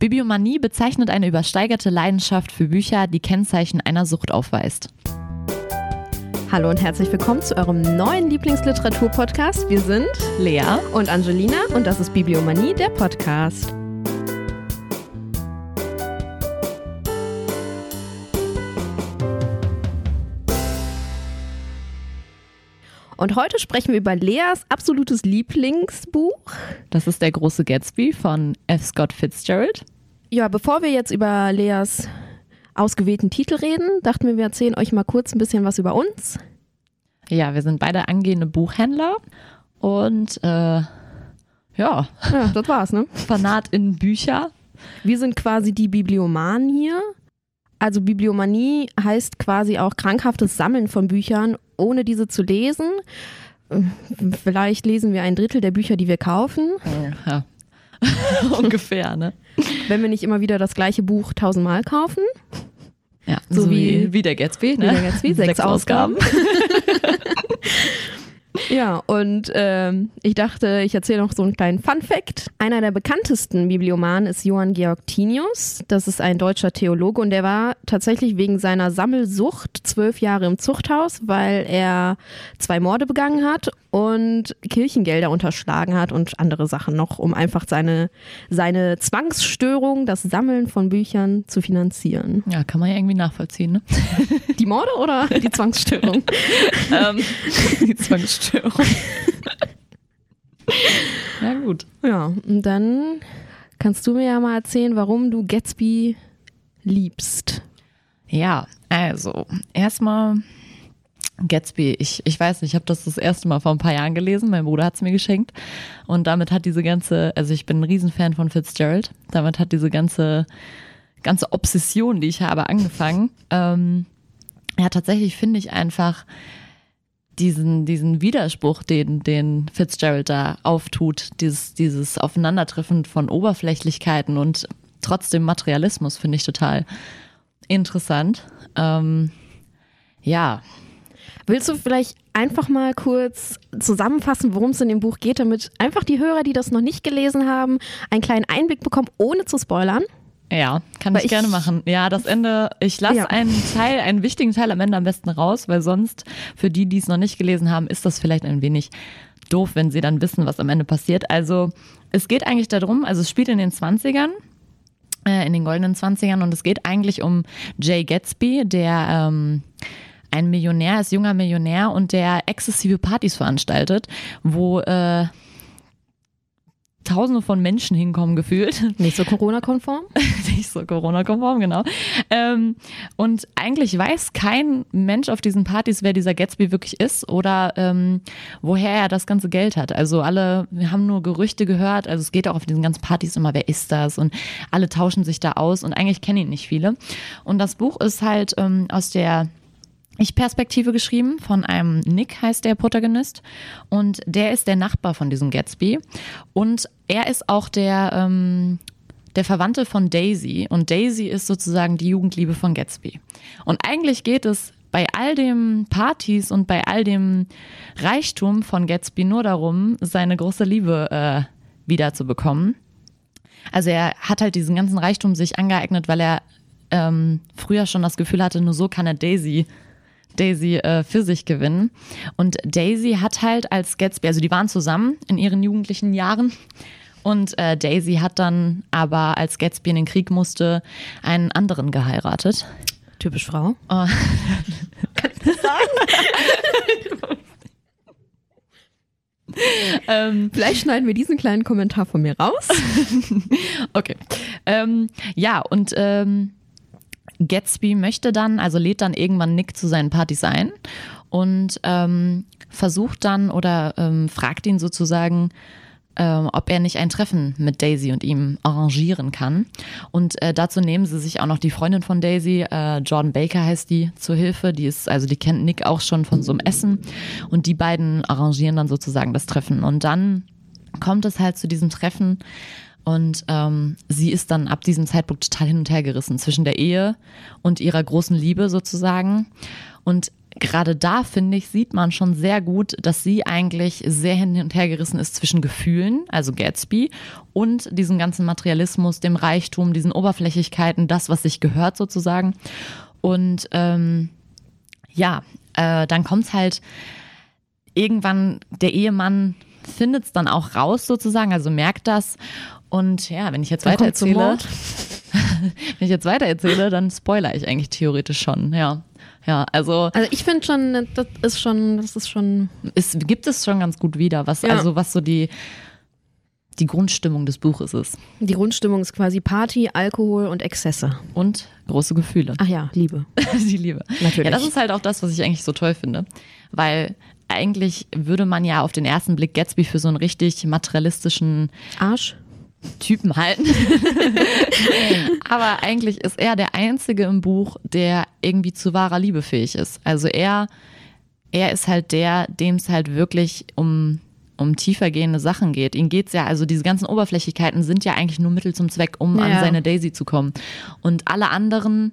Bibliomanie bezeichnet eine übersteigerte Leidenschaft für Bücher, die Kennzeichen einer Sucht aufweist. Hallo und herzlich willkommen zu eurem neuen Lieblingsliteratur-Podcast. Wir sind Lea und Angelina und das ist Bibliomanie, der Podcast. Und heute sprechen wir über Leas absolutes Lieblingsbuch. Das ist der große Gatsby von F. Scott Fitzgerald. Ja, bevor wir jetzt über Leas ausgewählten Titel reden, dachten wir, wir erzählen euch mal kurz ein bisschen was über uns. Ja, wir sind beide angehende Buchhändler und äh, ja. Ja, das war's, ne? Fanat in Bücher. Wir sind quasi die Bibliomanen hier. Also Bibliomanie heißt quasi auch krankhaftes Sammeln von Büchern, ohne diese zu lesen. Vielleicht lesen wir ein Drittel der Bücher, die wir kaufen. Ja. Ungefähr, ne? Wenn wir nicht immer wieder das gleiche Buch tausendmal kaufen. Ja, so, so wie, wie, wie, der Gatsby, ne? Wie der Gatsby, sechs, sechs Ausgaben. Ja, und ähm, ich dachte, ich erzähle noch so einen kleinen Fun-Fact. Einer der bekanntesten Bibliomanen ist Johann Georg Tinius. Das ist ein deutscher Theologe und der war tatsächlich wegen seiner Sammelsucht zwölf Jahre im Zuchthaus, weil er zwei Morde begangen hat und Kirchengelder unterschlagen hat und andere Sachen noch, um einfach seine, seine Zwangsstörung, das Sammeln von Büchern zu finanzieren. Ja, kann man ja irgendwie nachvollziehen, ne? Die Morde oder die Zwangsstörung? ähm, die Zwangsstörung. Ja, gut. Ja, und dann kannst du mir ja mal erzählen, warum du Gatsby liebst. Ja, also erstmal Gatsby, ich, ich weiß nicht, ich habe das das erste Mal vor ein paar Jahren gelesen. Mein Bruder hat es mir geschenkt. Und damit hat diese ganze, also ich bin ein Riesenfan von Fitzgerald. Damit hat diese ganze, ganze Obsession, die ich habe, angefangen. Ähm, ja, tatsächlich finde ich einfach diesen, diesen Widerspruch, den, den Fitzgerald da auftut, dieses, dieses Aufeinandertreffen von Oberflächlichkeiten und trotzdem Materialismus, finde ich total interessant. Ähm, ja, Willst du vielleicht einfach mal kurz zusammenfassen, worum es in dem Buch geht, damit einfach die Hörer, die das noch nicht gelesen haben, einen kleinen Einblick bekommen, ohne zu spoilern? Ja, kann ich, ich, gerne machen. Ja, das Ende, ich lasse ja. einen Teil, einen wichtigen Teil am Ende am besten raus, weil sonst für die, die es noch nicht gelesen haben, ist das vielleicht ein wenig doof, wenn sie dann wissen, was am Ende passiert. Also es geht eigentlich darum, also es spielt in den 20ern, äh, in den goldenen 20ern und es geht eigentlich um Jay Gatsby, der ähm, ein Millionär ist, junger Millionär und der exzessive Partys veranstaltet, wo äh, Tausende von Menschen hinkommen gefühlt. Nicht so Corona-konform? Nicht so Corona-konform, genau. Ähm, und eigentlich weiß kein Mensch auf diesen Partys, wer dieser Gatsby wirklich ist oder ähm, woher er das ganze Geld hat. Also alle, wir haben nur Gerüchte gehört. Also es geht auch auf diesen ganzen Partys immer, wer ist das? Und alle tauschen sich da aus und eigentlich kennen ihn nicht viele. Und das Buch ist halt ähm, aus der ich-Perspektive geschrieben von einem Nick, heißt der Protagonist. Und der ist der Nachbar von diesem Gatsby. Und er ist auch der, ähm, der Verwandte von Daisy. Und Daisy ist sozusagen die Jugendliebe von Gatsby. Und eigentlich geht es bei all den Partys und bei all dem Reichtum von Gatsby nur darum, seine große Liebe äh, wiederzubekommen. Also er hat halt diesen ganzen Reichtum sich angeeignet, weil er ähm, früher schon das Gefühl hatte, nur so kann er Daisy Daisy äh, für sich gewinnen. Und Daisy hat halt als Gatsby, also die waren zusammen in ihren jugendlichen Jahren. Und äh, Daisy hat dann aber, als Gatsby in den Krieg musste, einen anderen geheiratet. Typisch Frau. Oh. Kann ich das sagen? ähm, Vielleicht schneiden wir diesen kleinen Kommentar von mir raus. okay. Ähm, ja, und ähm, Gatsby möchte dann, also lädt dann irgendwann Nick zu seinen Partys ein und ähm, versucht dann oder ähm, fragt ihn sozusagen, ähm, ob er nicht ein Treffen mit Daisy und ihm arrangieren kann. Und äh, dazu nehmen sie sich auch noch die Freundin von Daisy, äh, Jordan Baker heißt die, zur Hilfe. Die ist, also die kennt Nick auch schon von so einem Essen. Und die beiden arrangieren dann sozusagen das Treffen. Und dann kommt es halt zu diesem Treffen und ähm, sie ist dann ab diesem Zeitpunkt total hin und her gerissen zwischen der Ehe und ihrer großen Liebe sozusagen. Und gerade da, finde ich, sieht man schon sehr gut, dass sie eigentlich sehr hin und her gerissen ist zwischen Gefühlen, also Gatsby, und diesem ganzen Materialismus, dem Reichtum, diesen Oberflächlichkeiten, das, was sich gehört sozusagen. Und ähm, ja, äh, dann kommt es halt irgendwann, der Ehemann findet es dann auch raus sozusagen, also merkt das. Und ja, wenn ich jetzt weiter erzähle, wenn ich jetzt weiter erzähle, dann spoiler ich eigentlich theoretisch schon, ja. Ja, also. Also ich finde schon, das ist schon, das ist schon. Es gibt es schon ganz gut wieder, was, ja. also was so die, die Grundstimmung des Buches ist. Die Grundstimmung ist quasi Party, Alkohol und Exzesse. Und große Gefühle. Ach ja, Liebe. die Liebe. Natürlich. Ja, das ist halt auch das, was ich eigentlich so toll finde. Weil eigentlich würde man ja auf den ersten Blick Gatsby für so einen richtig materialistischen Arsch Typen halten. Aber eigentlich ist er der Einzige im Buch, der irgendwie zu wahrer Liebe fähig ist. Also er, er ist halt der, dem es halt wirklich um, um tiefergehende Sachen geht. Ihm geht's ja, also diese ganzen Oberflächlichkeiten sind ja eigentlich nur Mittel zum Zweck, um ja. an seine Daisy zu kommen. Und alle anderen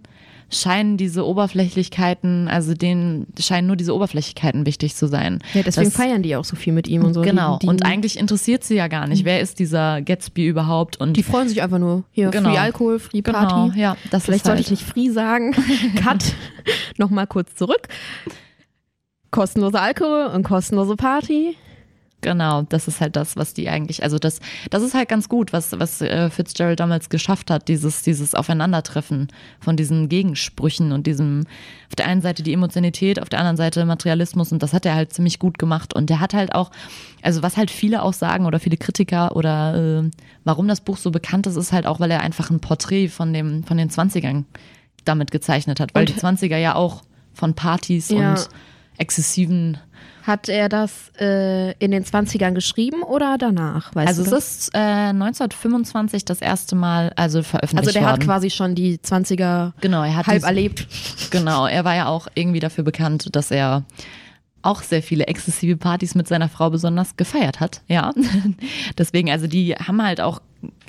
scheinen diese Oberflächlichkeiten, also denen scheinen nur diese Oberflächlichkeiten wichtig zu sein. Ja, deswegen das, feiern die auch so viel mit ihm und so. Genau. Die, die, und eigentlich interessiert sie ja gar nicht, wer ist dieser Gatsby überhaupt und die freuen sich einfach nur hier genau. Free Alkohol, Free Party. Genau, ja, das Vielleicht sollte halt. ich nicht Free sagen. Cut. Nochmal kurz zurück. Kostenlose Alkohol und kostenlose Party. Genau, das ist halt das, was die eigentlich, also das, das ist halt ganz gut, was, was äh, Fitzgerald damals geschafft hat, dieses, dieses Aufeinandertreffen von diesen Gegensprüchen und diesem, auf der einen Seite die Emotionalität, auf der anderen Seite Materialismus und das hat er halt ziemlich gut gemacht und der hat halt auch, also was halt viele auch sagen oder viele Kritiker oder äh, warum das Buch so bekannt ist, ist halt auch, weil er einfach ein Porträt von dem, von den 20ern damit gezeichnet hat, weil und, die 20er ja auch von Partys ja. und exzessiven hat er das äh, in den 20ern geschrieben oder danach? Weißt also es ist äh, 1925 das erste Mal also veröffentlicht worden. Also der worden. hat quasi schon die 20er genau, er hat halb erlebt. Genau, er war ja auch irgendwie dafür bekannt, dass er auch sehr viele exzessive Partys mit seiner Frau besonders gefeiert hat. Ja, deswegen, also die haben halt auch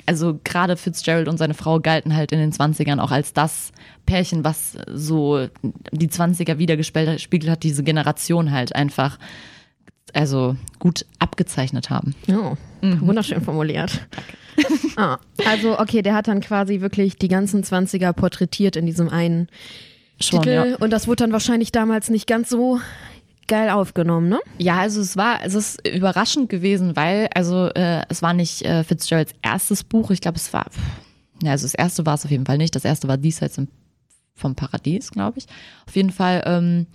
also gerade Fitzgerald und seine Frau galten halt in den 20ern auch als das Pärchen, was so die 20er wiedergespiegelt hat, diese Generation halt einfach also gut abgezeichnet haben. Oh, mhm. wunderschön formuliert. ah, also okay, der hat dann quasi wirklich die ganzen 20er porträtiert in diesem einen Schon, Titel ja. und das wurde dann wahrscheinlich damals nicht ganz so geil aufgenommen, ne? Ja, also es war, es ist überraschend gewesen, weil, also äh, es war nicht äh, Fitzgeralds erstes Buch. Ich glaube, es war, ja, also das erste war es auf jeden Fall nicht. Das erste war Diesseits vom Paradies, glaube ich. Auf jeden Fall, ähm,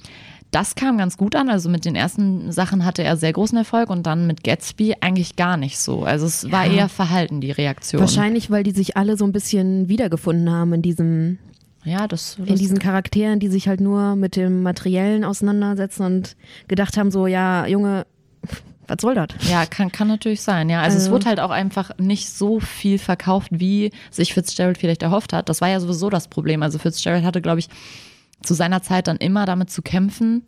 das kam ganz gut an. Also mit den ersten Sachen hatte er sehr großen Erfolg und dann mit Gatsby eigentlich gar nicht so. Also es ja. war eher verhalten, die Reaktion. Wahrscheinlich, weil die sich alle so ein bisschen wiedergefunden haben in diesem ja, das, das in diesen Charakteren, die sich halt nur mit dem Materiellen auseinandersetzen und gedacht haben, so, ja, Junge, was soll das? Ja, kann, kann natürlich sein, ja. Also, also, es wurde halt auch einfach nicht so viel verkauft, wie sich Fitzgerald vielleicht erhofft hat. Das war ja sowieso das Problem. Also Fitzgerald hatte, glaube ich, zu seiner Zeit dann immer damit zu kämpfen,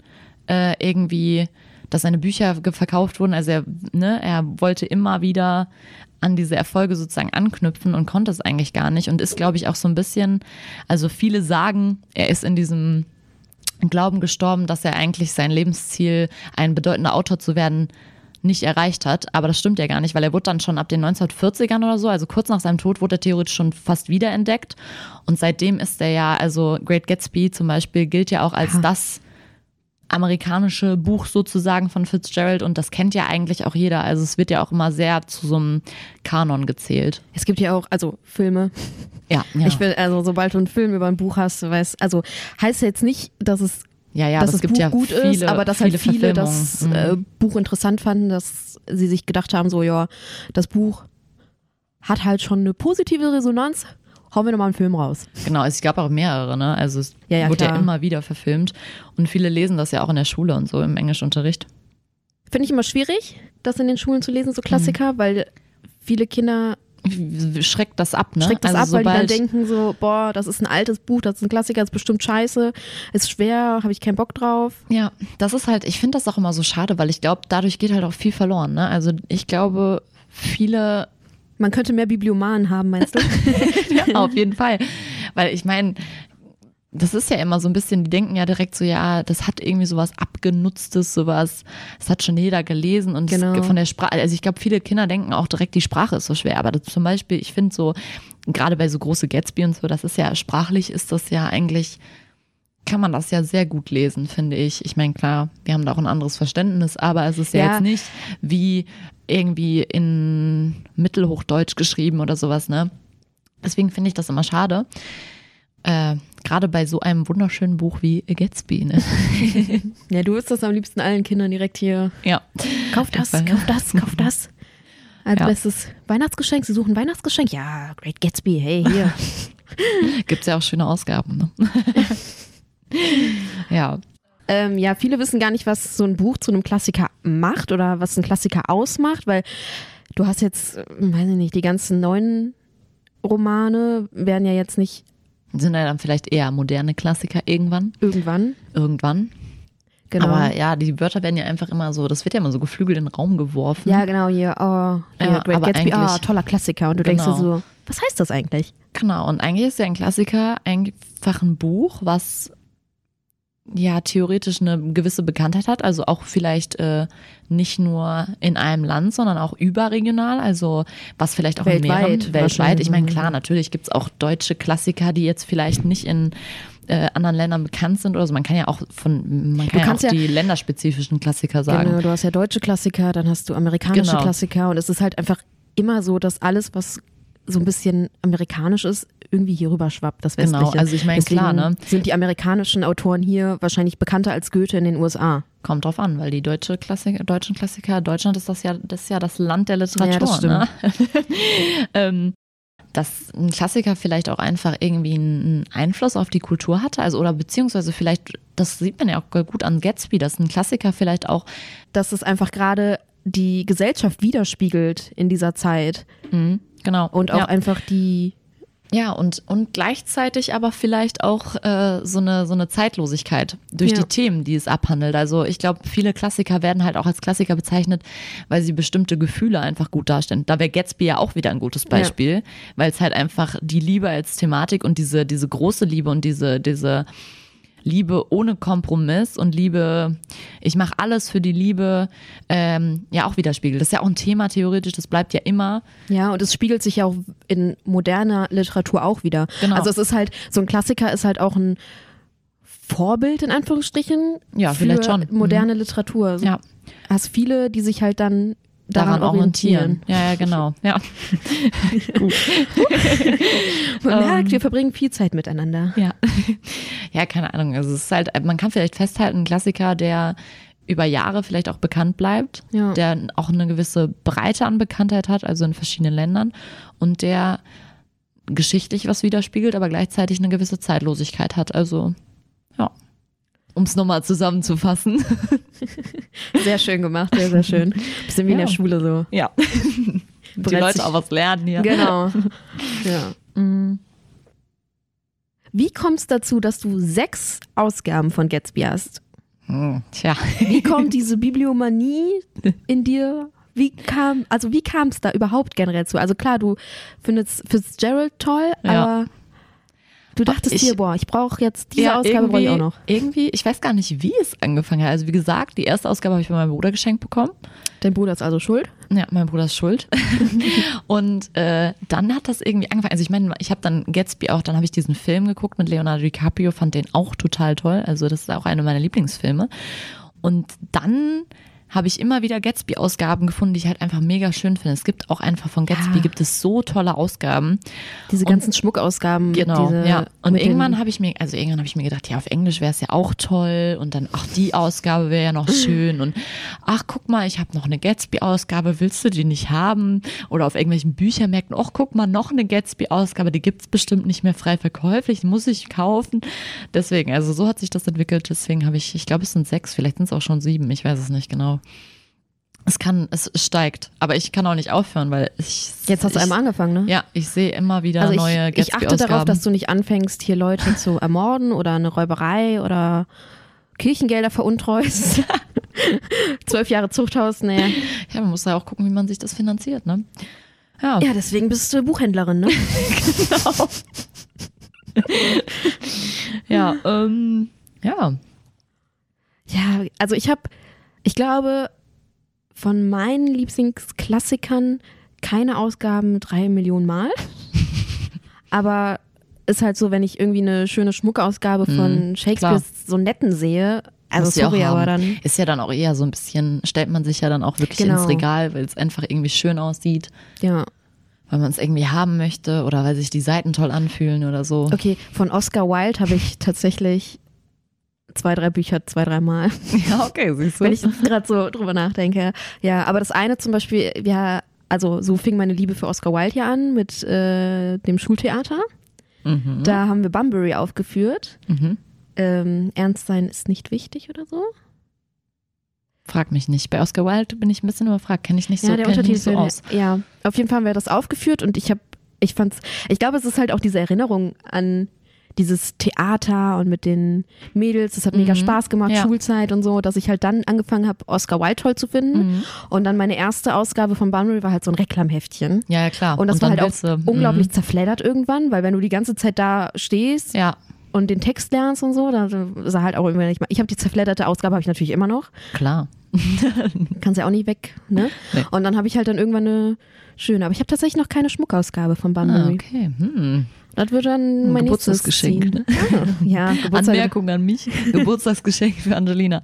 äh, irgendwie, dass seine Bücher verkauft wurden. Also er, ne, er wollte immer wieder an diese Erfolge sozusagen anknüpfen und konnte es eigentlich gar nicht und ist, glaube ich, auch so ein bisschen, also viele sagen, er ist in diesem Glauben gestorben, dass er eigentlich sein Lebensziel, ein bedeutender Autor zu werden, nicht erreicht hat. Aber das stimmt ja gar nicht, weil er wurde dann schon ab den 1940ern oder so, also kurz nach seinem Tod, wurde er theoretisch schon fast wiederentdeckt. Und seitdem ist er ja, also Great Gatsby zum Beispiel, gilt ja auch als ja. das amerikanische Buch sozusagen von Fitzgerald und das kennt ja eigentlich auch jeder. Also es wird ja auch immer sehr zu so einem Kanon gezählt. Es gibt ja auch, also Filme. Ja, ja. Ich will, also sobald du einen Film über ein Buch hast, weißt, also heißt jetzt nicht, dass es ja, ja, dass das Buch ja gut viele, ist, aber dass halt viele das mhm. äh, Buch interessant fanden, dass sie sich gedacht haben, so ja, das Buch hat halt schon eine positive Resonanz hauen wir nochmal einen Film raus. Genau, es gab auch mehrere, ne? Also es ja, ja, wurde klar. ja immer wieder verfilmt. Und viele lesen das ja auch in der Schule und so im Englischunterricht. Finde ich immer schwierig, das in den Schulen zu lesen, so Klassiker, mhm. weil viele Kinder schreckt das ab, ne? Schreckt das also ab, weil die dann denken so, boah, das ist ein altes Buch, das ist ein Klassiker, das ist bestimmt scheiße, ist schwer, habe ich keinen Bock drauf. Ja, das ist halt, ich finde das auch immer so schade, weil ich glaube, dadurch geht halt auch viel verloren, ne? Also ich glaube, viele man könnte mehr Bibliomanen haben, meinst du? ja, auf jeden Fall. Weil ich meine, das ist ja immer so ein bisschen, die denken ja direkt so, ja, das hat irgendwie sowas abgenutztes, sowas, das hat schon jeder gelesen und Genau. von der Sprache, also ich glaube, viele Kinder denken auch direkt, die Sprache ist so schwer, aber das zum Beispiel, ich finde so, gerade bei so große Gatsby und so, das ist ja, sprachlich ist das ja eigentlich, kann man das ja sehr gut lesen, finde ich. Ich meine, klar, wir haben da auch ein anderes Verständnis, aber es ist ja, Ja. jetzt nicht wie irgendwie in Mittelhochdeutsch geschrieben oder sowas, ne? Deswegen finde ich das immer schade. Äh, Gerade bei so einem wunderschönen Buch wie Gatsby, ne? Ja, du wirst das am liebsten allen Kindern direkt hier. Ja. Kauf das, Fall. kauf das, kauf das. Als Ja. bestes Weihnachtsgeschenk. Sie suchen Weihnachtsgeschenk. Ja, Great Gatsby, hey, hier. Gibt es ja auch schöne Ausgaben, ne? ja. Ähm, ja, viele wissen gar nicht, was so ein Buch zu einem Klassiker macht oder was ein Klassiker ausmacht, weil du hast jetzt, äh, weiß ich nicht, die ganzen neuen Romane werden ja jetzt nicht Sind ja dann vielleicht eher moderne Klassiker irgendwann. irgendwann. Irgendwann. Genau. Aber ja, die Wörter werden ja einfach immer so, das wird ja immer so geflügelt in den Raum geworfen. ja, genau, hier, oh, hier Ja, Great aber Gatsby, eigentlich- toller Klassiker. Und du denkst dir Genau. so, was heißt das eigentlich? Genau, und eigentlich ist ja ein Klassiker einfach ein Buch, was ja theoretisch eine gewisse Bekanntheit hat, also auch vielleicht äh, nicht nur in einem Land, sondern auch überregional, also was vielleicht auch in Weltweit mehreren weltweit. Ich meine, klar, natürlich gibt's auch deutsche Klassiker, die jetzt vielleicht nicht in äh, anderen Ländern bekannt sind oder so. Man kann ja auch von, man kann ja auch ja- die länderspezifischen Klassiker sagen. Genau, du hast ja deutsche Klassiker, dann hast du amerikanische Genau. Klassiker und es ist halt einfach immer so, dass alles, was so ein bisschen amerikanisch ist, irgendwie hier rüber schwappt, das Westliche. Genau, also ich meine, klar, ne? sind die amerikanischen Autoren hier wahrscheinlich bekannter als Goethe in den USA. Kommt drauf an, weil die deutsche Klassiker, deutschen Klassiker, Deutschland ist das ja, das ist ja das Land der Literatur. Ja, das Ne? ähm, dass ein Klassiker vielleicht auch einfach irgendwie einen Einfluss auf die Kultur hatte, also oder beziehungsweise vielleicht, das sieht man ja auch gut an Gatsby, dass ein Klassiker vielleicht auch, Dass es einfach gerade die Gesellschaft widerspiegelt in dieser Zeit mh, genau, und auch ja. einfach die Ja, und, und gleichzeitig aber vielleicht auch äh, so, eine, so eine Zeitlosigkeit durch Ja. die Themen, die es abhandelt. Also ich glaube, viele Klassiker werden halt auch als Klassiker bezeichnet, weil sie bestimmte Gefühle einfach gut darstellen. Da wäre Gatsby ja auch wieder ein gutes Beispiel, weil es halt einfach die Liebe als Thematik und diese, diese große Liebe und diese, diese Liebe ohne Kompromiss und Liebe, ich mache alles für die Liebe, ähm, ja auch widerspiegelt. Das ist ja auch ein Thema theoretisch, das bleibt ja immer. Ja, und es spiegelt sich ja auch in moderner Literatur auch wieder. Genau. Also es ist halt, so ein Klassiker ist halt auch ein Vorbild in Anführungsstrichen Ja, für vielleicht schon. moderne Literatur. Also Ja. Hast viele, die sich halt dann daran, daran, orientieren. orientieren. Ja, ja, genau. Ja. Man Ähm. merkt, wir verbringen viel Zeit miteinander. Ja. ja, keine Ahnung. Also es ist halt, man kann vielleicht festhalten, ein Klassiker, der über Jahre vielleicht auch bekannt bleibt, Ja. der auch eine gewisse Breite an Bekanntheit hat, also in verschiedenen Ländern und der geschichtlich was widerspiegelt, aber gleichzeitig eine gewisse Zeitlosigkeit hat. Also, ja. Um es nochmal zusammenzufassen. Sehr schön gemacht, sehr, sehr schön. Bisschen wie in Ja. der Schule so. Ja. Die Leute auch was lernen hier. Genau. ja. Mm. Wie kommt es dazu, dass du sechs Ausgaben von Gatsby hast? Hm, Tja. Wie kommt diese Bibliomanie in dir? Wie kam, also wie kam es da überhaupt generell zu? Also klar, du findest Fitzgerald toll, Ja. aber du dachtest Ich- dir, boah, ich brauche jetzt diese Ausgabe brauche ich auch noch. Irgendwie, ich weiß gar nicht, wie es angefangen hat. Also wie gesagt, die erste Ausgabe habe ich von meinem Bruder geschenkt bekommen. Dein Bruder ist also schuld. Ja, mein Bruder ist schuld. und äh, dann hat das irgendwie angefangen. Also ich meine, ich habe dann Gatsby auch, dann habe ich diesen Film geguckt mit Leonardo DiCaprio, fand den auch total toll. Also das ist auch einer meiner Lieblingsfilme. Und dann habe ich immer wieder Gatsby-Ausgaben gefunden, die ich halt einfach mega schön finde. Es gibt auch einfach von Gatsby Ja. gibt es so tolle Ausgaben. Diese ganzen Schmuckausgaben. Genau, diese, ja. Und irgendwann habe ich mir, also irgendwann habe ich mir gedacht, ja, auf Englisch wäre es ja auch toll und dann, ach, die Ausgabe wäre ja noch schön und ach, guck mal, ich habe noch eine Gatsby-Ausgabe, willst du die nicht haben? Oder auf irgendwelchen Büchermärkten, ach, guck mal, noch eine Gatsby-Ausgabe, die gibt's bestimmt nicht mehr frei verkäuflich, die muss ich kaufen. Deswegen, also so hat sich das entwickelt, deswegen habe ich, ich glaube, es sind sechs, vielleicht sind es auch schon sieben, ich weiß es nicht genau. Es kann, es steigt, aber ich kann auch nicht aufhören, weil ich. Jetzt hast du ich, einmal angefangen, ne? Ja, ich sehe immer wieder Also ich, neue ich achte darauf, dass du nicht anfängst, hier Leute zu ermorden oder eine Räuberei oder Kirchengelder veruntreust. Zwölf Jahre Zuchthaus, nee. Ja, man muss ja auch gucken, wie man sich das finanziert, ne? Ja, Ja, deswegen bist du Buchhändlerin, ne? Ja, ähm, ja. Ja, also ich habe, ich glaube, von meinen Lieblingsklassikern keine Ausgaben drei Millionen Mal. Aber ist halt so, wenn ich irgendwie eine schöne Schmuckausgabe von Mhm, Shakespeares. Sonetten sehe, also sorry, aber dann. Ist ja dann auch eher so ein bisschen, stellt man sich ja dann auch wirklich Genau. ins Regal, weil es einfach irgendwie schön aussieht, Ja. weil man es irgendwie haben möchte oder weil sich die Seiten toll anfühlen oder so. Okay, von Oscar Wilde habe ich tatsächlich zwei, drei Bücher, zwei, dreimal. Ja, okay, siehst du. wenn ich gerade so drüber nachdenke. Ja, aber das eine zum Beispiel, ja, also so fing meine Liebe für Oscar Wilde ja an mit äh, dem Schultheater. mhm. Da haben wir Bunbury aufgeführt. Mhm. Ähm, Ernst sein ist nicht wichtig oder so. Frag mich nicht. Bei Oscar Wilde bin ich ein bisschen überfragt. Kenne ich nicht so, ja, der Untertitel nicht so aus. Ja, auf jeden Fall haben wir das aufgeführt und ich habe, ich fand's, ich glaube, es ist halt auch diese Erinnerung an dieses Theater und mit den Mädels, das hat mega Mhm. Spaß gemacht, Ja. Schulzeit und so, dass ich halt dann angefangen habe, Oscar Wilde toll zu finden. Mhm. Und dann meine erste Ausgabe von Bunbury war halt so ein Reklamheftchen. Ja, ja, klar. Und das war dann halt auch du- unglaublich zerfleddert irgendwann, weil wenn du die ganze Zeit da stehst Mhm. Ja, und den Text lernst und so, dann ist er halt auch irgendwann nicht mal. Ich habe die zerfledderte Ausgabe habe ich natürlich immer noch. klar. Kannst ja auch nicht weg, ne? Nee. Und dann habe ich halt dann irgendwann eine schöne, aber ich habe tatsächlich noch keine Schmuckausgabe von Ah, Bunbury. okay. Hm. Das wird dann mein Geburtstagsgeschenk, ne? Ah, ja, Geburtstag Anmerkung an mich. Geburtstagsgeschenk für Angelina.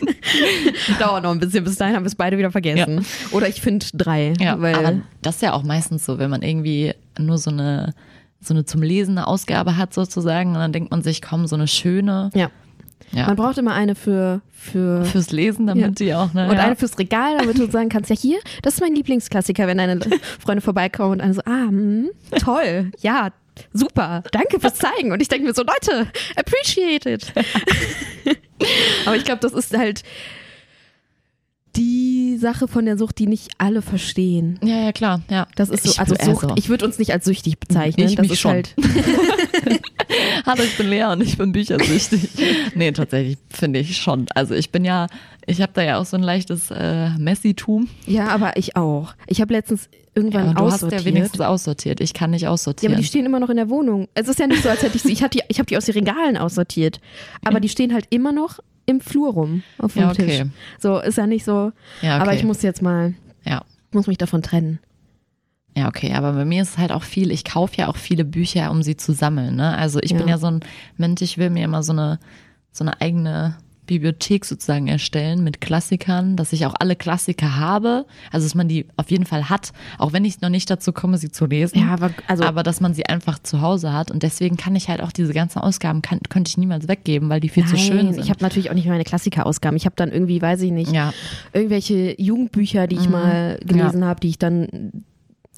dauert noch ein bisschen, bis dahin haben wir es beide wieder vergessen. Oder ich finde drei, Ja, weil aber das ist ja auch meistens so, wenn man irgendwie nur so eine so eine zum Lesen eine Ausgabe hat sozusagen und dann denkt man sich, komm, so eine schöne ja, ja, man braucht immer eine für für fürs Lesen, damit die auch ne, Und ja. eine fürs Regal, damit du sagen kannst, ja hier, das ist mein Lieblingsklassiker, wenn deine Freunde vorbeikommen und eine so, ah, hm, toll, ja, super, danke fürs Zeigen. Und ich denke mir so, Leute, appreciate it. Aber ich glaube, das ist halt die Sache von der Sucht, die nicht alle verstehen. ja, ja, klar, ja. Das ist so, Ich also Sucht, so. ich würde uns nicht als süchtig bezeichnen. Ich das mich ist schon. halt, Hallo, ich bin Lea und ich bin büchersüchtig. nee, tatsächlich finde ich schon. Also ich bin ja, ich habe da ja auch so ein leichtes äh, Messitum. ja, aber ich auch. Ich habe letztens irgendwann Ja, du hast aussortiert. ja wenigstens aussortiert. Ich kann nicht Ja, aussortieren. aber die stehen immer noch in der Wohnung. Es ist ja nicht so, als hätte ich sie. Ich habe die, ich hab die aus den Regalen aussortiert. Aber die stehen halt immer noch im Flur rum auf dem Ja, okay. Tisch. So ist ja nicht so. ja, okay. Aber ich muss jetzt mal, ja. muss mich davon trennen. Ja, okay, aber bei mir ist es halt auch viel, ich kaufe ja auch viele Bücher, um sie zu sammeln. Ne? Also ich bin Ja. ja so ein Mensch, ich will mir immer so eine, so eine eigene Bibliothek sozusagen erstellen mit Klassikern, dass ich auch alle Klassiker habe, also dass man die auf jeden Fall hat, auch wenn ich noch nicht dazu komme, sie zu lesen. Ja, aber also aber dass man sie einfach zu Hause hat und deswegen kann ich halt auch diese ganzen Ausgaben, kann, könnte ich niemals weggeben, weil die viel zu schön nein, sind. ich habe natürlich auch nicht meine Klassikerausgaben. Ich habe dann irgendwie, weiß ich nicht, ja, irgendwelche Jugendbücher, die ich Mhm. mal gelesen habe, die ich dann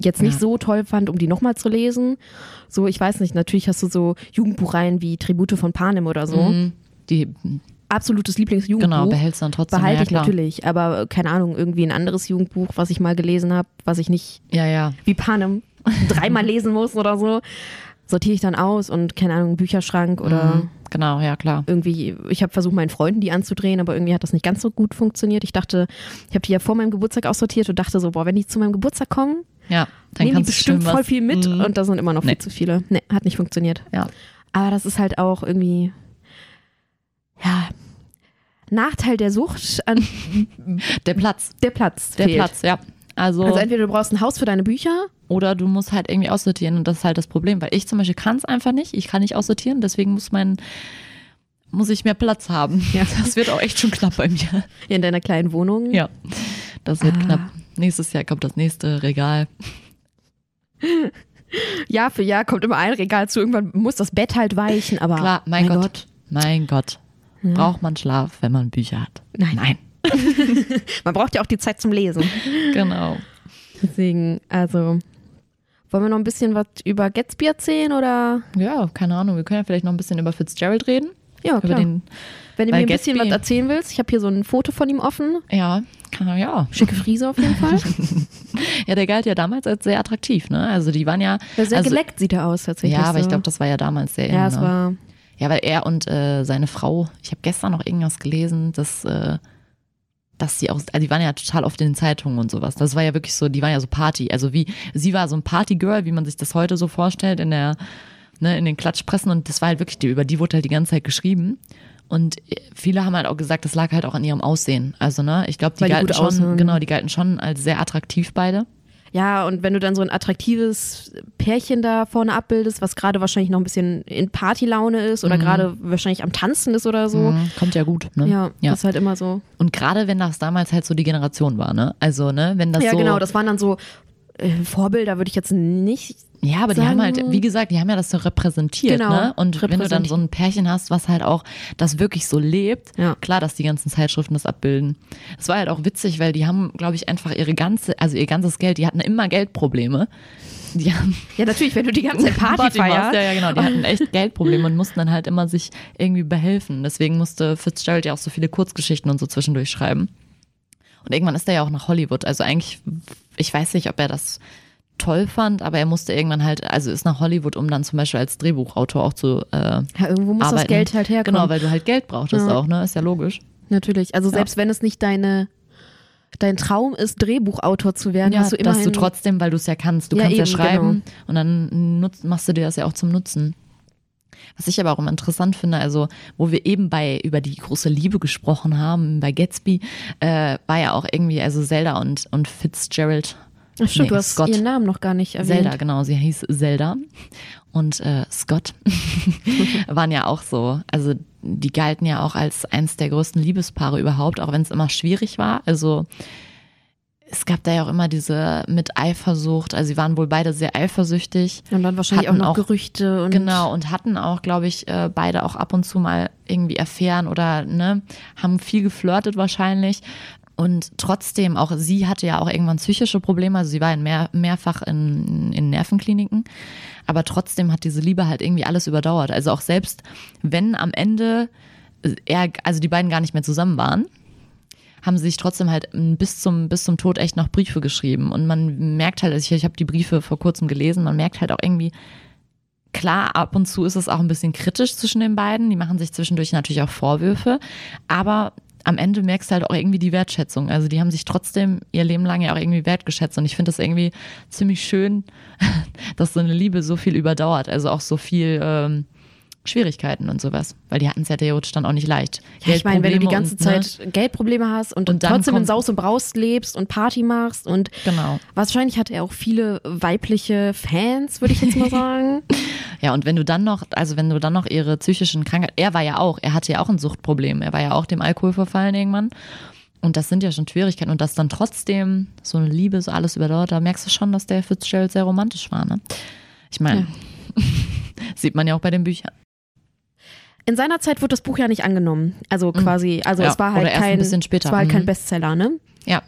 jetzt nicht Ja. so toll fand, um die nochmal zu lesen. So, ich weiß nicht, natürlich hast du so Jugendbuchreihen wie Tribute von Panem oder so. Mhm. die, Absolutes Lieblingsjugendbuch. genau, behältst du dann trotzdem. Behalte ja, ich klar. natürlich, aber keine Ahnung, irgendwie ein anderes Jugendbuch, was ich mal gelesen habe, was ich nicht Ja, ja, wie Panem dreimal lesen muss oder so, sortiere ich dann aus und keine Ahnung, Bücherschrank oder Mhm. genau, ja, klar. irgendwie, ich habe versucht, meinen Freunden die anzudrehen, aber irgendwie hat das nicht ganz so gut funktioniert. Ich dachte, ich habe die ja vor meinem Geburtstag aussortiert und dachte so, boah, wenn die zu meinem Geburtstag kommen, Ja, dann nehmen die bestimmt voll viel mit Mhm. und da sind immer noch Nee. viel zu viele. Nee, hat nicht funktioniert. Ja. Aber das ist halt auch irgendwie, ja, Nachteil der Sucht an Der Platz. der Platz. Der fehlt. Platz, ja. Also, Also entweder du brauchst ein Haus für deine Bücher. oder du musst halt irgendwie aussortieren und das ist halt das Problem, weil ich zum Beispiel kann es einfach nicht. Ich kann nicht aussortieren, deswegen muss mein muss ich mehr Platz haben. Ja. Das wird auch echt schon knapp bei mir. In deiner kleinen Wohnung. Ja, das wird Ah. knapp. Nächstes Jahr kommt das nächste Regal. Jahr für Jahr kommt immer ein Regal zu. Irgendwann muss das Bett halt weichen, aber Klar, mein, Gott. Mein Gott. Ja. Braucht man Schlaf, wenn man Bücher hat? Nein. Nein. man braucht ja auch die Zeit zum Lesen. Genau. Deswegen, also wollen wir noch ein bisschen was über Gatsby erzählen oder? Ja, keine Ahnung. Wir können ja vielleicht noch ein bisschen über Fitzgerald reden. Ja, Über klar. den, Wenn du mir ein bisschen was erzählen willst, ich habe hier so ein Foto von ihm offen. ja, kann, ja. Schicke Frise auf jeden Fall. Ja, der galt ja damals als sehr attraktiv, ne? Also die waren ja. Ja, sehr also, geleckt sieht er aus tatsächlich. Ja, aber ich so. glaube, das war ja damals sehr in, Ja, es ne? war. Ja, weil er und äh, seine Frau, ich habe gestern noch irgendwas gelesen, dass, äh, dass sie auch, also die waren ja total oft in den Zeitungen und sowas. Das war ja wirklich so, die waren ja so Party. Also wie, sie war so ein Partygirl, wie man sich das heute so vorstellt, in der ne, in den Klatschpressen und das war halt wirklich, die, über die wurde halt die ganze Zeit geschrieben. Und viele haben halt auch gesagt, das lag halt auch an ihrem Aussehen. Also, ne, ich glaube, die Weil die galten schon, aussahen. genau, die galten schon als sehr attraktiv beide. Ja, und wenn du dann so ein attraktives Pärchen da vorne abbildest, was gerade wahrscheinlich noch ein bisschen in Partylaune ist oder gerade wahrscheinlich am Tanzen ist oder so. Mhm, kommt ja gut, ne? Ja, ja. das ist halt immer so. Und gerade wenn das damals halt so die Generation war, ne? Also, ne, wenn das ja, so. genau, das waren dann so Vorbilder, würde ich jetzt nicht. Ja, aber die haben halt, sagen- wie gesagt, die haben ja das so repräsentiert, Genau, ne? Und wenn du dann repräsentiert. so ein Pärchen hast, was halt auch das wirklich so lebt, Ja. klar, dass die ganzen Zeitschriften das abbilden. Es war halt auch witzig, weil die haben, glaube ich, einfach ihre ganze, also ihr ganzes Geld, die hatten immer Geldprobleme. Die haben Ja, natürlich, wenn du die ganze Zeit Party, machst, feierst. Ja, ja, genau. Die hatten echt Geldprobleme und mussten dann halt immer sich irgendwie behelfen. Deswegen musste Fitzgerald ja auch so viele Kurzgeschichten und so zwischendurch schreiben. Und irgendwann ist er ja auch nach Hollywood. Also eigentlich, ich weiß nicht, ob er das toll fand, aber er musste irgendwann halt, also ist nach Hollywood, um dann zum Beispiel als Drehbuchautor auch zu äh, Ja, irgendwo muss arbeiten. das Geld halt herkommen. Genau, weil du halt Geld brauchtest Ja. auch, ne? Ist ja logisch. Natürlich. Also selbst wenn es nicht deine dein Traum ist, Drehbuchautor zu werden, hast du dass immerhin du trotzdem, weil du es ja kannst, du Ja, kannst ja eben, schreiben genau. und dann nutzt, machst du dir das ja auch zum Nutzen. Was ich aber auch immer interessant finde, also wo wir eben bei über die große Liebe gesprochen haben, bei Gatsby, äh, war ja auch irgendwie, also Zelda und, und Fitzgerald. Ach, stimmt, Nee, du hast Scott. ihren Namen noch gar nicht erwähnt. Zelda, genau, sie hieß Zelda. Und äh, Scott waren ja auch so, also die galten ja auch als eins der größten Liebespaare überhaupt, auch wenn es immer schwierig war. Also es gab da ja auch immer diese mit Eifersucht, also sie waren wohl beide sehr eifersüchtig. Und dann wahrscheinlich auch noch auch- Gerüchte und Genau, und hatten auch, glaube ich, äh, beide auch ab und zu mal irgendwie Affären oder ne, haben viel geflirtet wahrscheinlich. Und trotzdem, auch sie hatte ja auch irgendwann psychische Probleme, also sie war in mehr, mehrfach in, in Nervenkliniken. Aber trotzdem hat diese Liebe halt irgendwie alles überdauert. Also auch selbst wenn am Ende er, also die beiden gar nicht mehr zusammen waren, haben sie sich trotzdem halt m, bis zum, bis zum Tod echt noch Briefe geschrieben. Und man merkt halt, also ich, ich habe die Briefe vor kurzem gelesen, man merkt halt auch irgendwie, klar, ab und zu ist es auch ein bisschen kritisch zwischen den beiden. Die machen sich zwischendurch natürlich auch Vorwürfe, aber am Ende merkst du halt auch irgendwie die Wertschätzung. Also die haben sich trotzdem ihr Leben lang ja auch irgendwie wertgeschätzt. Und ich finde das irgendwie ziemlich schön, dass so eine Liebe so viel überdauert. Also auch so viel ähm, Schwierigkeiten und sowas. Weil die hatten es ja theoretisch dann auch nicht leicht. ja, ich meine, wenn du die ganze und, ne, Zeit Geldprobleme hast und, Und trotzdem in Saus und Braus lebst und Party machst und Genau. wahrscheinlich hat er auch viele weibliche Fans, würde ich jetzt mal sagen. Ja, und wenn du dann noch, also wenn du dann noch ihre psychischen Krankheiten, er war ja auch, er hatte ja auch ein Suchtproblem, er war ja auch dem Alkohol verfallen irgendwann. Und das sind ja schon Schwierigkeiten. Und dass dann trotzdem so eine Liebe so alles überdauert, da merkst du schon, dass der Fitzgerald sehr romantisch war, ne? Ich meine, sieht man ja auch bei den Büchern. In seiner Zeit wurde das Buch ja nicht angenommen. Also quasi, also Mhm. Ja, es war halt kein, es war halt Mhm. kein Bestseller, ne? Ja.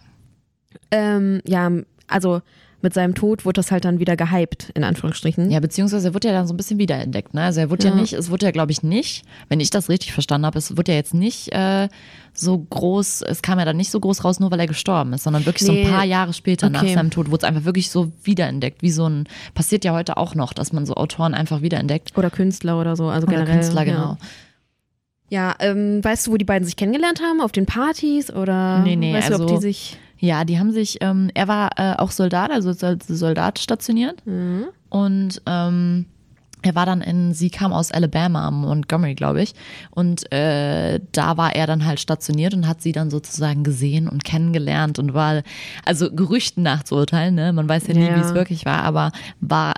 Ähm, ja, also mit seinem Tod wurde das halt dann wieder gehypt, in Anführungsstrichen. Ja, beziehungsweise er wurde ja dann so ein bisschen wiederentdeckt. Ne? Also er wurde ja, Ja. nicht, es wurde ja, glaube ich, nicht, wenn ich das richtig verstanden habe, es wurde ja jetzt nicht äh, so groß, es kam ja dann nicht so groß raus, nur weil er gestorben ist, sondern wirklich so Nee. ein paar Jahre später nach Okay. seinem Tod wurde es einfach wirklich so wiederentdeckt, wie so ein, passiert ja heute auch noch, dass man so Autoren einfach wiederentdeckt. Oder Künstler oder so, also Oder generell. Künstler, ja. genau. Ja, ähm, weißt du, wo die beiden sich kennengelernt haben? Auf den Partys oder Nee, nee, weißt du, ob also- die sich Ja, die haben sich, ähm, er war äh, auch Soldat, also als Soldat stationiert. Mhm. Und ähm, er war dann in, sie kam aus Alabama, Montgomery, glaube ich. Und äh, da war er dann halt stationiert und hat sie dann sozusagen gesehen und kennengelernt und war, also Gerüchten nachzuurteilen, ne? Man weiß ja nie, Ja. wie es wirklich war, aber war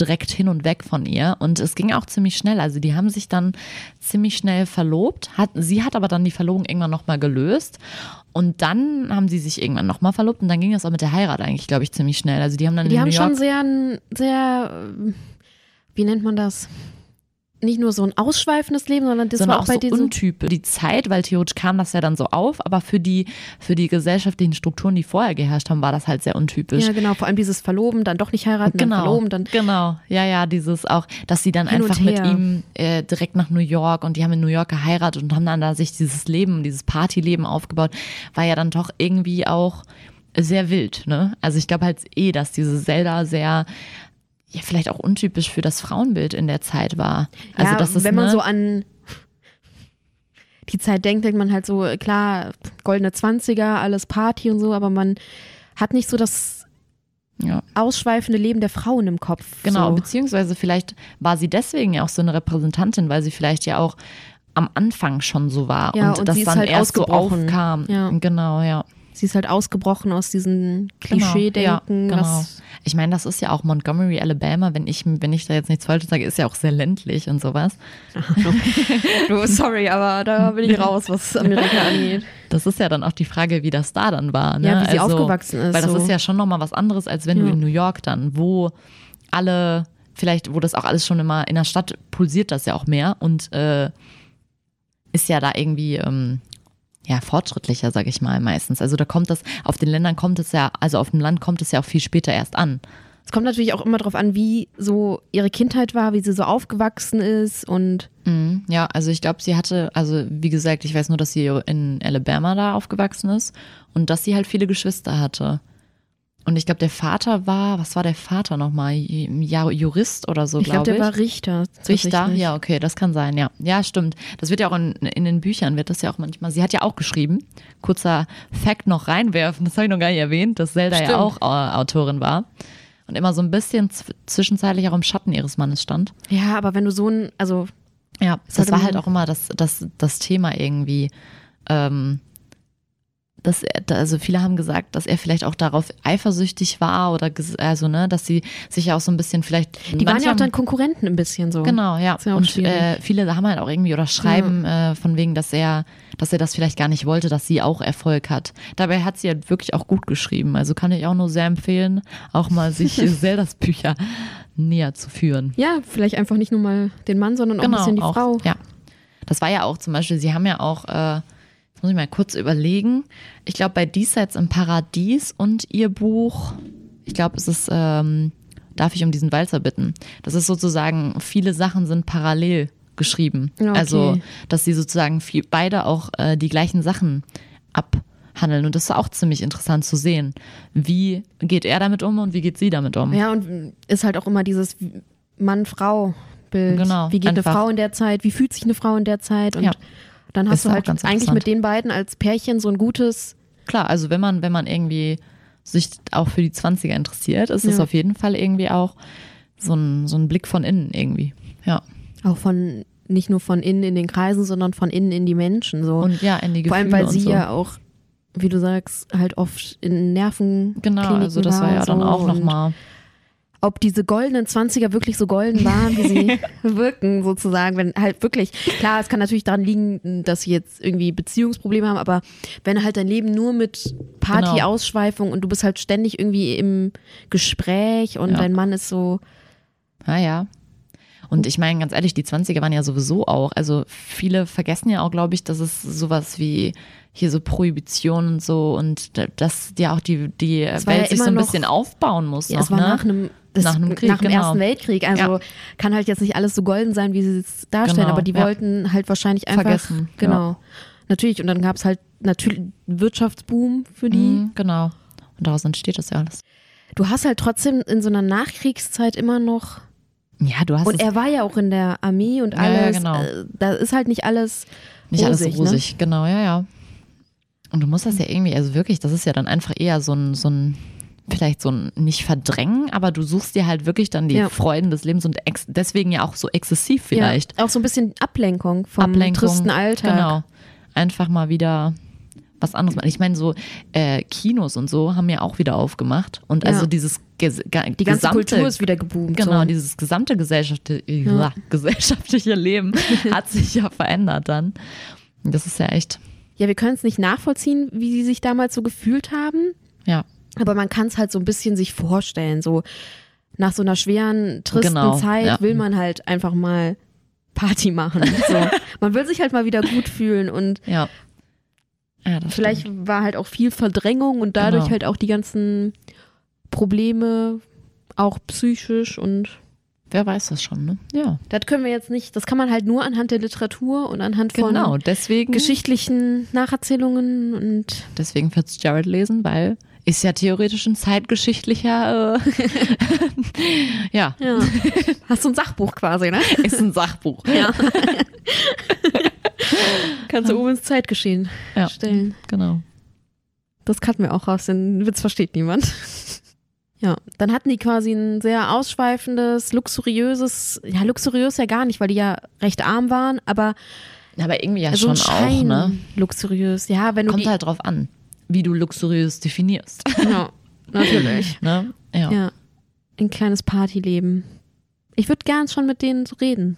direkt hin und weg von ihr. Und es ging auch ziemlich schnell. Also die haben sich dann ziemlich schnell verlobt. Hat, sie hat aber dann die Verlobung irgendwann nochmal gelöst. Und dann haben sie sich irgendwann nochmal verlobt und dann ging das auch mit der Heirat eigentlich, glaube ich, ziemlich schnell. Also die haben dann Die in haben New York schon sehr, sehr, wie nennt man das? Nicht nur so ein ausschweifendes Leben, sondern das sondern war auch auch bei so diesem. untypisch. Die Zeit, weil theoretisch kam das ja dann so auf, aber für die, für die gesellschaftlichen Strukturen, die vorher geherrscht haben, war das halt sehr untypisch. Ja, genau, vor allem dieses Verloben, dann doch nicht heiraten, dann Genau, verloben, dann. genau, ja, ja, dieses auch, dass sie dann einfach mit ihm äh, direkt nach New York und die haben in New York geheiratet und haben dann da sich dieses Leben, dieses Partyleben aufgebaut, war ja dann doch irgendwie auch sehr wild, ne? Also ich glaube halt eh, dass diese Zelda sehr ja, vielleicht auch untypisch für das Frauenbild in der Zeit war. Also ja, das ist wenn man ne, so an die Zeit denkt, denkt man halt so, klar, goldene Zwanziger, alles Party und so, aber man hat nicht so das Ja. ausschweifende Leben der Frauen im Kopf. Genau, So. beziehungsweise vielleicht war sie deswegen ja auch so eine Repräsentantin, weil sie vielleicht ja auch am Anfang schon so war Ja, und, und das dann halt erst so aufkam. Ja. Genau, ja. Sie ist halt ausgebrochen aus diesem Genau, Klischee-Denken. Ja, genau. Ich meine, das ist ja auch Montgomery, Alabama, wenn ich, wenn ich da jetzt nichts Falsches sage, ist ja auch sehr ländlich und sowas. Du, sorry, aber da bin ich raus, was Amerika angeht. Das ist ja dann auch die Frage, wie das da dann war. Ne? Ja, wie sie aufgewachsen ist, Weil das so. ist ja schon nochmal was anderes, als wenn du Ja. in New York dann, wo alle, vielleicht, wo das auch alles schon immer, in der Stadt pulsiert das ja auch mehr und äh, ist ja da irgendwie, ähm, ja, fortschrittlicher, sag ich mal, meistens. Also da kommt das, auf den Ländern kommt es ja, also auf dem Land kommt es ja auch viel später erst an. Es kommt natürlich auch immer darauf an, wie so ihre Kindheit war, wie sie so aufgewachsen ist und Mhm, Ja, also ich glaube, sie hatte, also wie gesagt, ich weiß nur, dass sie in Alabama da aufgewachsen ist und dass sie halt viele Geschwister hatte. Und ich glaube, der Vater war, was war der Vater nochmal? Ja, Jurist oder so, ich glaube, glaube der ich. war Richter. Richter? Ja, okay, das kann sein, ja. Ja, stimmt. Das wird ja auch in, in den Büchern, wird das ja auch manchmal. Sie hat ja auch geschrieben, kurzer Fact noch reinwerfen, das habe ich noch gar nicht erwähnt, dass Zelda Stimmt. ja auch äh, Autorin war. Und immer so ein bisschen zw- zwischenzeitlich auch im Schatten ihres Mannes stand. Ja, aber wenn du so ein, also Ja, das war halt auch immer das, das, das Thema irgendwie. Ähm, dass er, also viele haben gesagt, dass er vielleicht auch darauf eifersüchtig war oder also ne, dass sie sich ja auch so ein bisschen vielleicht. die waren ja auch dann Konkurrenten ein bisschen so. Genau, ja. Ja und äh, viele haben halt auch irgendwie oder schreiben äh, von wegen, dass er, dass er das vielleicht gar nicht wollte, dass sie auch Erfolg hat. Dabei hat sie halt wirklich auch gut geschrieben. Also kann ich auch nur sehr empfehlen, auch mal sich Zeldas Bücher näher zu führen. Ja, vielleicht einfach nicht nur mal den Mann, sondern auch ein bisschen die Genau, auch, Frau. Ja. Das war ja auch zum Beispiel, sie haben ja auch, äh, jetzt muss ich mal kurz überlegen, ich glaube bei Diesseits im Paradies und ihr Buch, ich glaube es ist, ähm, darf ich um diesen Walzer bitten. Das ist sozusagen, viele Sachen sind parallel geschrieben. Okay. Also, dass sie sozusagen viel, beide auch äh, die gleichen Sachen abhandeln. Und das ist auch ziemlich interessant zu sehen. Wie geht er damit um und wie geht sie damit um? Ja, und ist halt auch immer dieses Mann-Frau-Bild. Genau, Wie geht einfach. eine Frau in der Zeit? Wie fühlt sich eine Frau in der Zeit? Und Ja. Dann hast Ist du halt ganz eigentlich mit den beiden als Pärchen so ein gutes. Klar, also wenn man, wenn man irgendwie sich auch für die 20er interessiert, ist es Ja. auf jeden Fall irgendwie auch so ein, so ein Blick von innen irgendwie. Ja. Auch von, nicht nur von innen in den Kreisen, sondern von innen in die Menschen. So. Und ja, in die Vor Gefühle allem, weil sie so. ja auch, wie du sagst, halt oft in Nerven. Genau, also das war ja dann auch nochmal. Ob diese goldenen 20er wirklich so golden waren, wie sie wirken, sozusagen. Wenn halt wirklich, klar, es kann natürlich daran liegen, dass sie jetzt irgendwie Beziehungsprobleme haben, aber wenn halt dein Leben nur mit Party, Genau. Und du bist halt ständig irgendwie im Gespräch und Ja. dein Mann ist so, Ja, ja. Und ich meine, ganz ehrlich, die 20er waren ja sowieso auch. Also viele vergessen ja auch, glaube ich, dass es sowas wie hier so Prohibition und so und da- dass ja auch die, die Welt ja sich so ein bisschen aufbauen muss. ja, noch, es war ne? nach einem das, Nach Krieg, nach dem genau. Ersten Weltkrieg. Also Ja. kann halt jetzt nicht alles so golden sein, wie sie es darstellen, Genau, aber die ja. wollten halt wahrscheinlich einfach, Vergessen, genau. Natürlich. Und dann gab es halt natürlich Wirtschaftsboom für die. Mhm, genau. Und daraus entsteht das ja alles. Du hast halt trotzdem in so einer Nachkriegszeit immer noch. Ja, du hast Und er war ja auch in der Armee und Ja, ja, alles. genau. äh, Da ist halt nicht alles. Nicht alles rosig, so rosig, genau, ja, ja. Und du musst das ja irgendwie, also wirklich, das ist ja dann einfach eher so ein, so ein, vielleicht so ein, nicht verdrängen, aber du suchst dir halt wirklich dann die Ja. Freuden des Lebens und deswegen ja auch so exzessiv vielleicht. Ja, auch so ein bisschen Ablenkung vom Ablenkung. tristen Alltag. Genau. Einfach mal wieder was anderes machen. Ich meine, so äh, Kinos und so haben ja auch wieder aufgemacht. Und Ja. also dieses ges Die ganze gesamte, Kultur ist wieder geboomt. Genau, so. dieses gesamte gesellschaftliche, ja. gesellschaftliche Leben hat sich ja verändert dann. Das ist ja echt, Ja, wir können es nicht nachvollziehen, wie sie sich damals so gefühlt haben. ja. Aber man kann es halt so ein bisschen sich vorstellen. So nach so einer schweren, tristen Genau, Zeit ja. will man halt einfach mal Party machen. So. man will sich halt mal wieder gut fühlen und Ja. ja vielleicht stimmt. war halt auch viel Verdrängung und dadurch Genau. halt auch die ganzen Probleme, auch psychisch und Wer weiß das schon, ne? Ja. das können wir jetzt nicht, das kann man halt nur anhand der Literatur und anhand von Genau, deswegen, geschichtlichen Nacherzählungen und deswegen Fitzgerald lesen, weil ist ja theoretisch ein zeitgeschichtlicher, äh, ja, ja. Hast du ein Sachbuch quasi, ne? ist ein Sachbuch. Ja. Kannst du oben ins Zeitgeschehen Ja. stellen. Genau. Das kannten wir auch raus, den Witz versteht niemand. Ja, dann hatten die quasi ein sehr ausschweifendes, luxuriöses, ja, luxuriös ja gar nicht, weil die ja recht arm waren, aber Aber irgendwie ja so schon ein Schein auch, ne? luxuriös. Ja, wenn du Kommt halt drauf an, wie du luxuriös definierst. ja, natürlich. ne? Ja. Ja, ein kleines Partyleben. Ich würde gern schon mit denen so reden.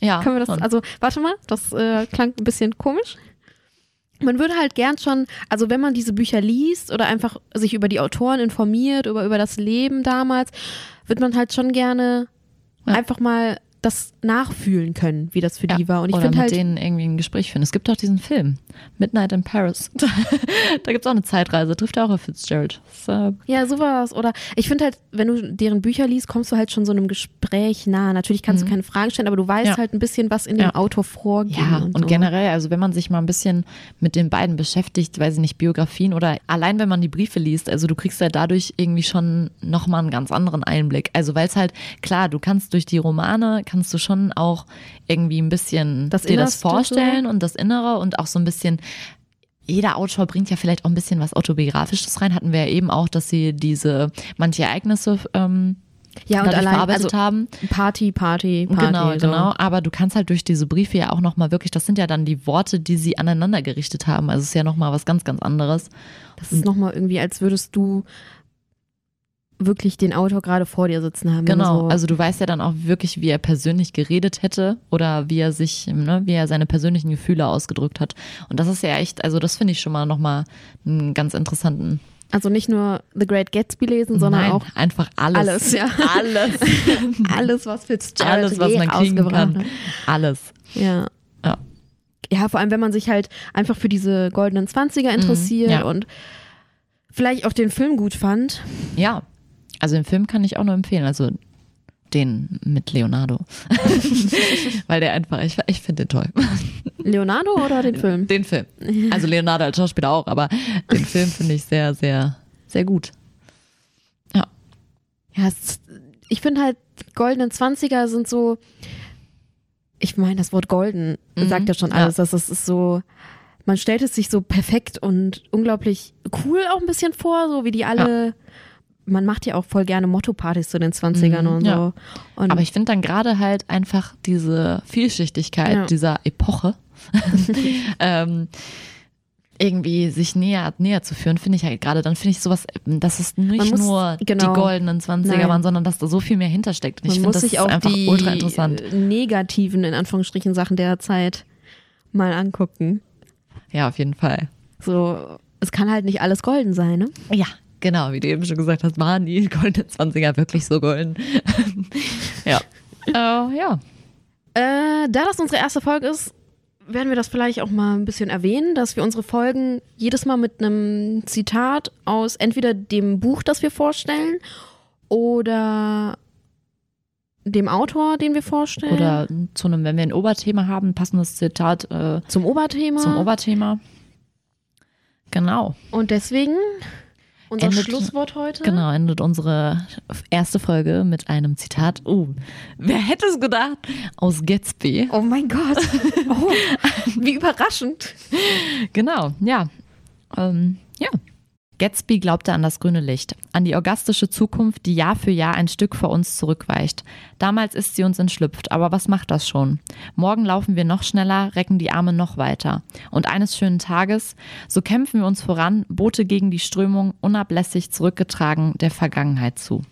ja. Können wir das, also warte mal, das äh, klang ein bisschen komisch. Man würde halt gern schon, also wenn man diese Bücher liest oder einfach sich über die Autoren informiert, über, über das Leben damals, wird man halt schon gerne Ja. einfach mal das nachfühlen können, wie das für Ja, die war. Und ich Oder finde mit halt, denen irgendwie ein Gespräch führen. Es gibt auch diesen Film, Midnight in Paris. da gibt es auch eine Zeitreise, trifft auch auf Fitzgerald. Äh, ja, sowas. Oder ich finde halt, wenn du deren Bücher liest, kommst du halt schon so einem Gespräch nah. Natürlich kannst du keine Fragen stellen, aber du weißt Mhm. Ja. halt ein bisschen, was in dem Ja. Autor vorgeht. ja, und, und, so. generell, also wenn man sich mal ein bisschen mit den beiden beschäftigt, weiß ich nicht, Biografien oder allein wenn man die Briefe liest, also du kriegst ja dadurch irgendwie schon nochmal einen ganz anderen Einblick. Also weil es halt, klar, du kannst durch die Romane, kannst du schon auch irgendwie ein bisschen Das dir das vorstellen und das Innere und auch so ein bisschen jeder Autor bringt ja vielleicht auch ein bisschen was Autobiografisches rein. Hatten wir ja eben auch, dass sie diese manche Ereignisse ähm, ja, und allein, verarbeitet also haben. Party, Party, Party. Genau, so. genau. Aber du kannst halt durch diese Briefe ja auch nochmal wirklich, das sind ja dann die Worte, die sie aneinander gerichtet haben. Also es ist ja nochmal was ganz, ganz anderes. Das ist nochmal irgendwie, als würdest du wirklich den Autor gerade vor dir sitzen haben. Genau. So, Also du weißt ja dann auch wirklich, wie er persönlich geredet hätte oder wie er sich, ne, wie er seine persönlichen Gefühle ausgedrückt hat. Und das ist ja echt, also das finde ich schon mal nochmal einen ganz interessanten. also nicht nur The Great Gatsby lesen, sondern Nein, auch einfach alles. alles, ja. Alles. alles, was Fitzgerald alles, was je man kriegen kann. Alles. Ja. Ja. Ja, vor allem, wenn man sich halt einfach für diese goldenen Zwanziger interessiert Mhm, ja. und vielleicht auch den Film gut fand. Ja. Also den Film kann ich auch nur empfehlen. Also den mit Leonardo. Weil der einfach, ich, ich finde den toll. Leonardo oder den Film? Den Film. Also Leonardo als Schauspieler auch, aber den Film finde ich sehr, sehr, sehr gut. Ja. Ja, es, ich finde halt, goldenen Zwanziger sind so, ich meine, das Wort golden Mhm, sagt ja schon ja. alles. dass Das ist so, man stellt es sich so perfekt und unglaublich cool auch ein bisschen vor, so wie die alle, man macht ja auch voll gerne Motto-Partys zu den Zwanzigern Mhm, und ja. so. Und Aber ich finde dann gerade halt einfach diese Vielschichtigkeit Ja. dieser Epoche ähm, irgendwie sich näher, näher zu führen, finde ich halt gerade, dann finde ich sowas, dass es nicht muss- nur genau. die goldenen 20er Nein. waren, sondern dass da so viel mehr hintersteckt. Und ich man finde, muss das sich auch einfach die ultra interessant. äh, negativen, in Anführungsstrichen, Sachen der Zeit mal angucken. Ja, auf jeden Fall. So, es kann halt nicht alles golden sein, ne? Ja, genau, wie du eben schon gesagt hast, waren die goldenen 20er wirklich so golden? ja. Äh, ja. Äh, da das unsere erste Folge ist, werden wir das vielleicht auch mal ein bisschen erwähnen, dass wir unsere Folgen jedes Mal mit einem Zitat aus entweder dem Buch, das wir vorstellen, oder dem Autor, den wir vorstellen. Oder zu einem, wenn wir ein Oberthema haben, ein passendes Zitat äh, zum Oberthema. zum Oberthema. Genau. Und deswegen unser Endet- Schlusswort heute. Genau, endet unsere erste Folge mit einem Zitat. Oh, wer hätte es gedacht? Aus Gatsby. Oh mein Gott. Oh, wie überraschend. Genau, ja. Ähm, ja. Gatsby glaubte an das grüne Licht, an die orgastische Zukunft, die Jahr für Jahr ein Stück vor uns zurückweicht. Damals ist sie uns entschlüpft, aber was macht das schon? Morgen laufen wir noch schneller, recken die Arme noch weiter. Und eines schönen Tages, so kämpfen wir uns voran, Boote gegen die Strömung, unablässig zurückgetragen der Vergangenheit zu.